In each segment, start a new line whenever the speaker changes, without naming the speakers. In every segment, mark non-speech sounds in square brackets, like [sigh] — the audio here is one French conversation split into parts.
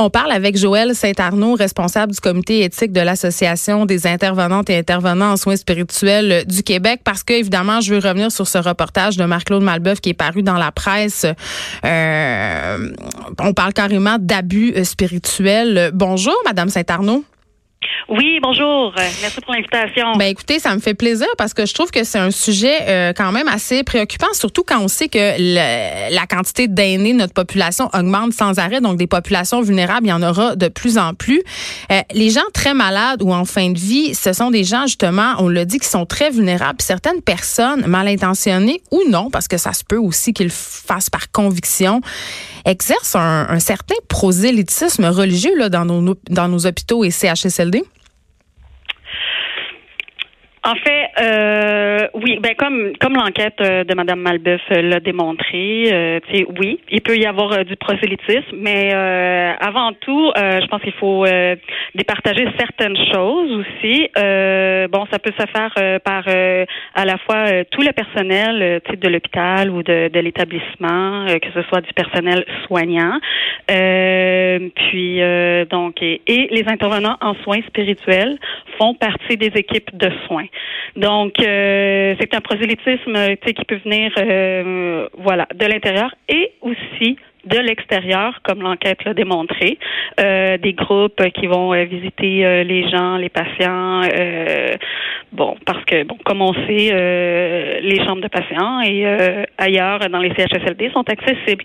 On parle avec Joël Saint-Arnaud, responsable du comité éthique de l'Association des intervenantes et intervenants en soins spirituels du Québec, parce que évidemment, je veux revenir sur ce reportage de Marc-Claude Malbeuf qui est paru dans la presse. Euh, on parle carrément d'abus spirituels. Bonjour, Madame Saint-Arnaud.
Oui, bonjour. Merci pour l'invitation.
Ben écoutez, ça me fait plaisir parce que je trouve que c'est un sujet euh, quand même assez préoccupant, surtout quand on sait que la quantité d'aînés de notre population augmente sans arrêt. Donc des populations vulnérables, il y en aura de plus en plus. Euh, les gens très malades ou en fin de vie, ce sont des gens justement, on l'a dit, qui sont très vulnérables. certaines personnes mal intentionnées ou non, parce que ça se peut aussi qu'ils fassent par conviction, exercent un, un certain prosélytisme religieux là, dans nos dans nos hôpitaux et CHSLD.
воды – En fait, euh, oui, ben comme comme l'enquête euh, de Madame Malbeuf euh, l'a démontré, euh, oui, il peut y avoir euh, du prosélytisme, mais avant tout, je pense qu'il faut départager certaines choses aussi. bon, ça peut se faire par à la fois tout le personnel de l'hôpital ou de, de l'établissement, que ce soit du personnel soignant, puis donc et, et les intervenants en soins spirituels font partie des équipes de soins. Donc, euh, c'est un prosélytisme qui peut venir euh, voilà, de l'intérieur et aussi de l'extérieur, comme l'enquête l'a démontré, euh, des groupes qui vont visiter les gens, les patients. bon, parce que bon, comme on sait, les chambres de patients et ailleurs dans les CHSLD sont accessibles.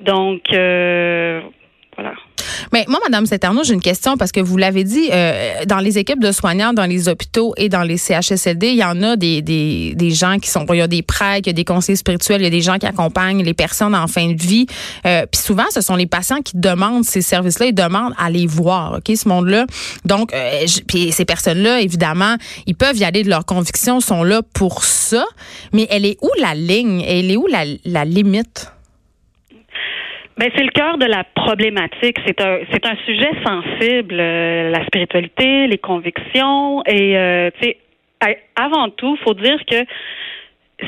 Donc voilà.
Mais moi, Madame Saterno, j'ai une question parce que vous l'avez dit, euh, dans les équipes de soignants, dans les hôpitaux et dans les CHSLD, il y en a des, des, des gens qui sont, il y a des prêtres, il y a des conseillers spirituels, il y a des gens qui accompagnent les personnes en fin de vie. Euh, puis souvent, ce sont les patients qui demandent ces services-là, ils demandent à les voir, ok, ce monde-là. Donc, euh, puis ces personnes-là, évidemment, ils peuvent y aller de leur conviction, sont là pour ça. Mais elle est où la ligne? Elle est où la, la limite?
Ben, c'est le cœur de la problématique. C'est un, c'est un sujet sensible, euh, la spiritualité, les convictions. Et, euh, tu sais, avant tout, faut dire que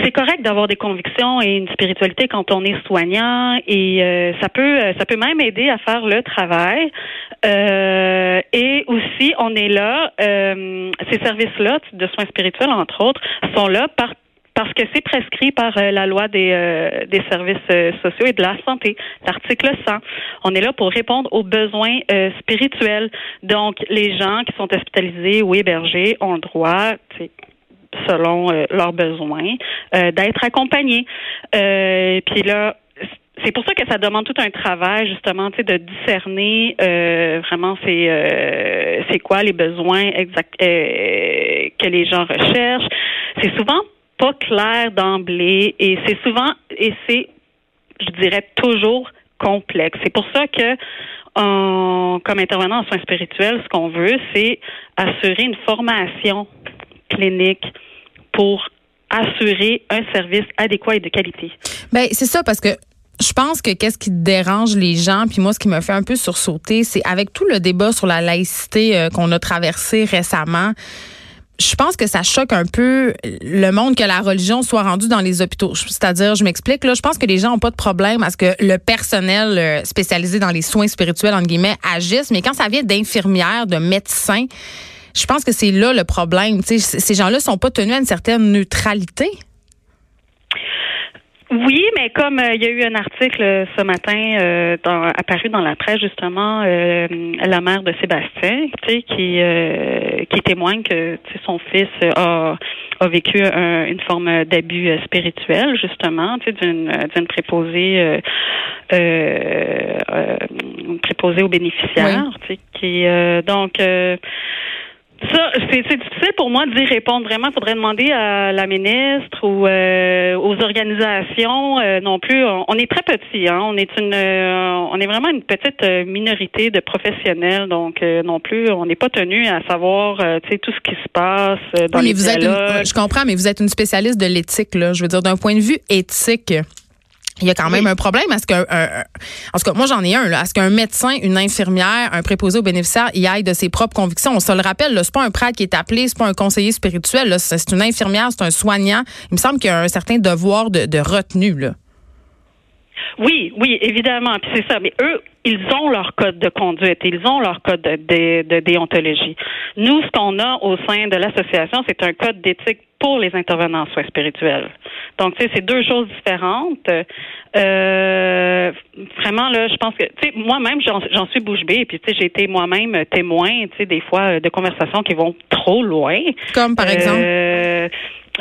c'est correct d'avoir des convictions et une spiritualité quand on est soignant et euh, ça peut ça peut même aider à faire le travail et aussi on est là ces services là de soins spirituels entre autres sont là par parce que c'est prescrit par euh, la loi des, euh, des services euh, sociaux et de la santé, l'article 100. On est là pour répondre aux besoins spirituels. Donc, les gens qui sont hospitalisés ou hébergés ont le droit, selon leurs besoins, d'être accompagnés. Puis là, c'est pour ça que ça demande tout un travail justement, de discerner vraiment c'est c'est quoi les besoins exacts que les gens recherchent. C'est souvent pas clair d'emblée et c'est souvent et c'est je dirais toujours complexe. C'est pour ça que comme intervenant en soins spirituels, ce qu'on veut, c'est assurer une formation clinique pour assurer un service adéquat et de qualité.
Ben c'est ça parce que je pense que qu'est-ce qui dérange les gens, puis moi, ce qui me fait un peu sursauter, c'est avec tout le débat sur la laïcité euh, qu'on a traversé récemment je pense que ça choque un peu le monde que la religion soit rendue dans les hôpitaux. C'est-à-dire, je m'explique, là, je pense que les gens n'ont pas de problème à ce que le personnel euh, spécialisé dans les soins spirituels, entre guillemets, agisse, mais quand ça vient d'infirmières, de médecins, je pense que c'est là le problème. ces gens-là sont pas tenus à une certaine neutralité.
Oui, mais comme euh, il y a eu un article euh, ce matin euh, dans, apparu dans la presse justement, la mère de Sébastien, tu sais, qui qui témoigne que son fils a a vécu une forme d'abus spirituel justement, tu sais, d'une d'une préposée préposée aux bénéficiaires, tu sais, qui donc ça, c'est difficile pour moi d'y répondre vraiment. Il faudrait demander à la ministre ou euh, aux organisations euh, non plus. On, est très petit, hein. On est une, euh, on est vraiment une petite minorité de professionnels, donc non plus, on n'est pas tenu à savoir, tu sais, tout ce qui se passe dans les
vous êtes Je comprends, mais vous êtes une spécialiste de l'éthique, là. Je veux dire, d'un point de vue éthique il y a quand même un problème. Est-ce qu'un, en tout cas, moi j'en ai un. Là. Est-ce qu'un médecin, une infirmière, un préposé aux bénéficiaires y aille de ses propres convictions On se le rappelle, c'est pas un prêtre qui est appelé, c'est pas un conseiller spirituel. Là. C'est une infirmière, c'est un soignant. Il me semble qu'il y a un certain devoir de, de retenue. Là.
Oui, oui, évidemment. Puis c'est ça. Mais eux, ils ont leur code de conduite, ils ont leur code de, de déontologie. Nous, ce qu'on a au sein de l'association, c'est un code d'éthique pour les intervenants en soins spirituels. Donc, tu sais, c'est deux choses différentes. Euh, vraiment, là, je pense que, tu sais, moi-même, j'en suis bouche bée, puis, tu sais, j'ai été moi-même témoin, tu sais, des fois, de conversations qui vont trop loin.
Comme, par exemple?
Euh,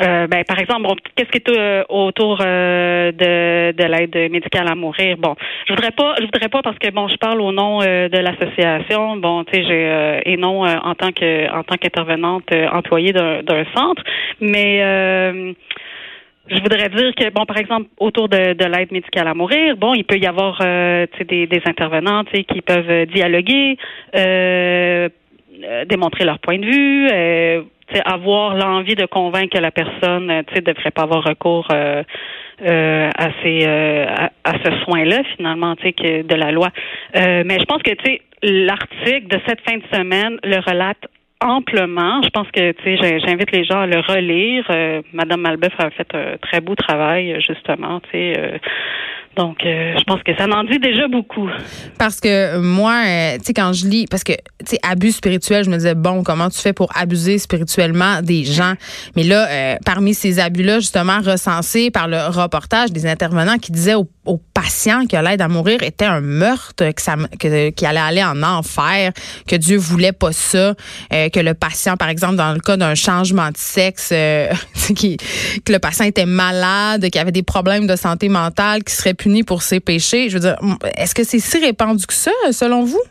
euh, ben, par exemple, qu'est-ce qui est euh, autour euh, de, de l'aide médicale à mourir? Bon, je voudrais pas, je voudrais pas parce que bon, je parle au nom de l'association. Bon, tu sais, j'ai et non en tant que en tant qu'intervenante employée d'un centre, mais je voudrais dire que, bon, par exemple, autour de, de l'aide médicale à mourir, bon, il peut y avoir euh, des, des intervenants qui peuvent dialoguer, euh, démontrer leur point de vue, euh, avoir l'envie de convaincre la personne ne devrait pas avoir recours euh, euh, à ces à, ce soin-là finalement que de la loi. mais je pense que l'article de cette fin de semaine le relate amplement. Je pense que tu sais, j'invite les gens à le relire. Madame Malbeuf a fait un très beau travail justement, tu sais donc, euh, je pense que ça m'en dit déjà beaucoup.
Parce que moi, euh, tu sais, quand je lis, parce que, tu sais, abus spirituel, je me disais, bon, comment tu fais pour abuser spirituellement des gens? Mais là, euh, parmi ces abus-là, justement, recensés par le reportage des intervenants qui disaient aux, patients que l'aide à mourir était un meurtre, que ça, que, qu'il allait aller en enfer, que Dieu voulait pas ça, que le patient, par exemple, dans le cas d'un changement de sexe, [laughs] qui, que le patient était malade, qu'il avait des problèmes de santé mentale, qui serait puni pour ses péchés. Je veux dire, est-ce que c'est si répandu que ça, selon vous?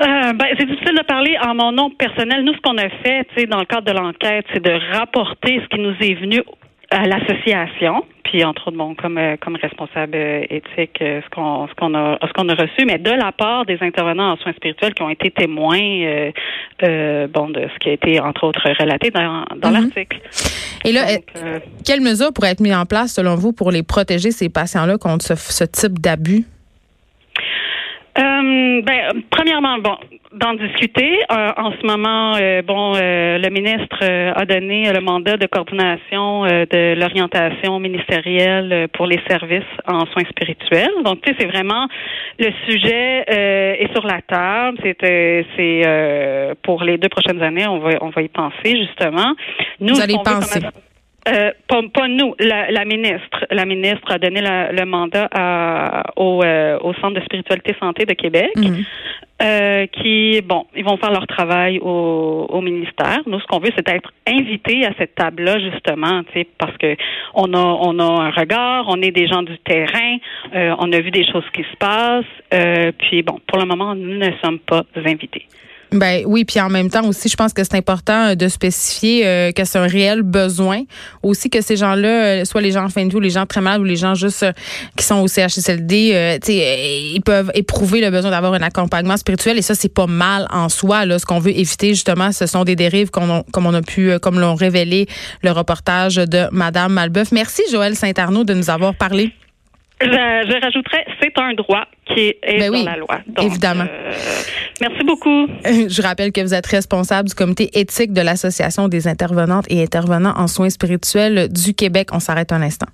Euh, ben, c'est difficile de parler en mon nom personnel. Nous, ce qu'on a fait, dans le cadre de l'enquête, c'est de rapporter ce qui nous est venu à l'association, puis entre autres, bon, comme euh, comme responsable euh, éthique, ce qu'on ce qu'on a ce qu'on a reçu, mais de la part des intervenants en soins spirituels qui ont été témoins, bon, de ce qui a été entre autres relaté dans, dans mm-hmm. l'article.
Et là, euh, quelles mesures pourraient être mises en place, selon vous, pour les protéger, ces patients-là, contre ce, type d'abus?
Euh, ben, premièrement, bon, d'en discuter. Euh, en ce moment, bon, le ministre a donné le mandat de coordination de l'orientation ministérielle pour les services en soins spirituels. Donc, tu sais, c'est vraiment le sujet est sur la table. C'est, c'est pour les deux prochaines années, on va, on va y penser justement.
Nous, Vous allez penser.
Euh, pas, nous, la, ministre. La ministre a donné le mandat au, euh, au, Centre de spiritualité santé de Québec, mhm. euh, qui, bon, ils vont faire leur travail au, au ministère. Nous, ce qu'on veut, c'est être invités à cette table-là, justement, parce que on a, on a un regard, on est des gens du terrain, on a vu des choses qui se passent, puis bon, pour le moment, nous ne sommes pas invités.
Ben oui, puis en même temps aussi, je pense que c'est important euh, de spécifier euh, que c'est un réel besoin. Aussi que ces gens-là, euh, soit les gens en fin de vie ou les gens très mal ou les gens juste qui sont au CHSLD, ils peuvent éprouver le besoin d'avoir un accompagnement spirituel et ça, c'est pas mal en soi. Là, ce qu'on veut éviter justement, ce sont des dérives comme on a pu, comme l'ont révélé le reportage de Madame Malbeuf. Merci Joël Saint-Arnaud de nous avoir parlé.
Je, je rajouterais, c'est un droit qui est ben dans la loi.
évidemment.
merci beaucoup.
Je rappelle que vous êtes responsable du comité éthique de l'Association des intervenantes et intervenants en soins spirituels du Québec. On s'arrête un instant.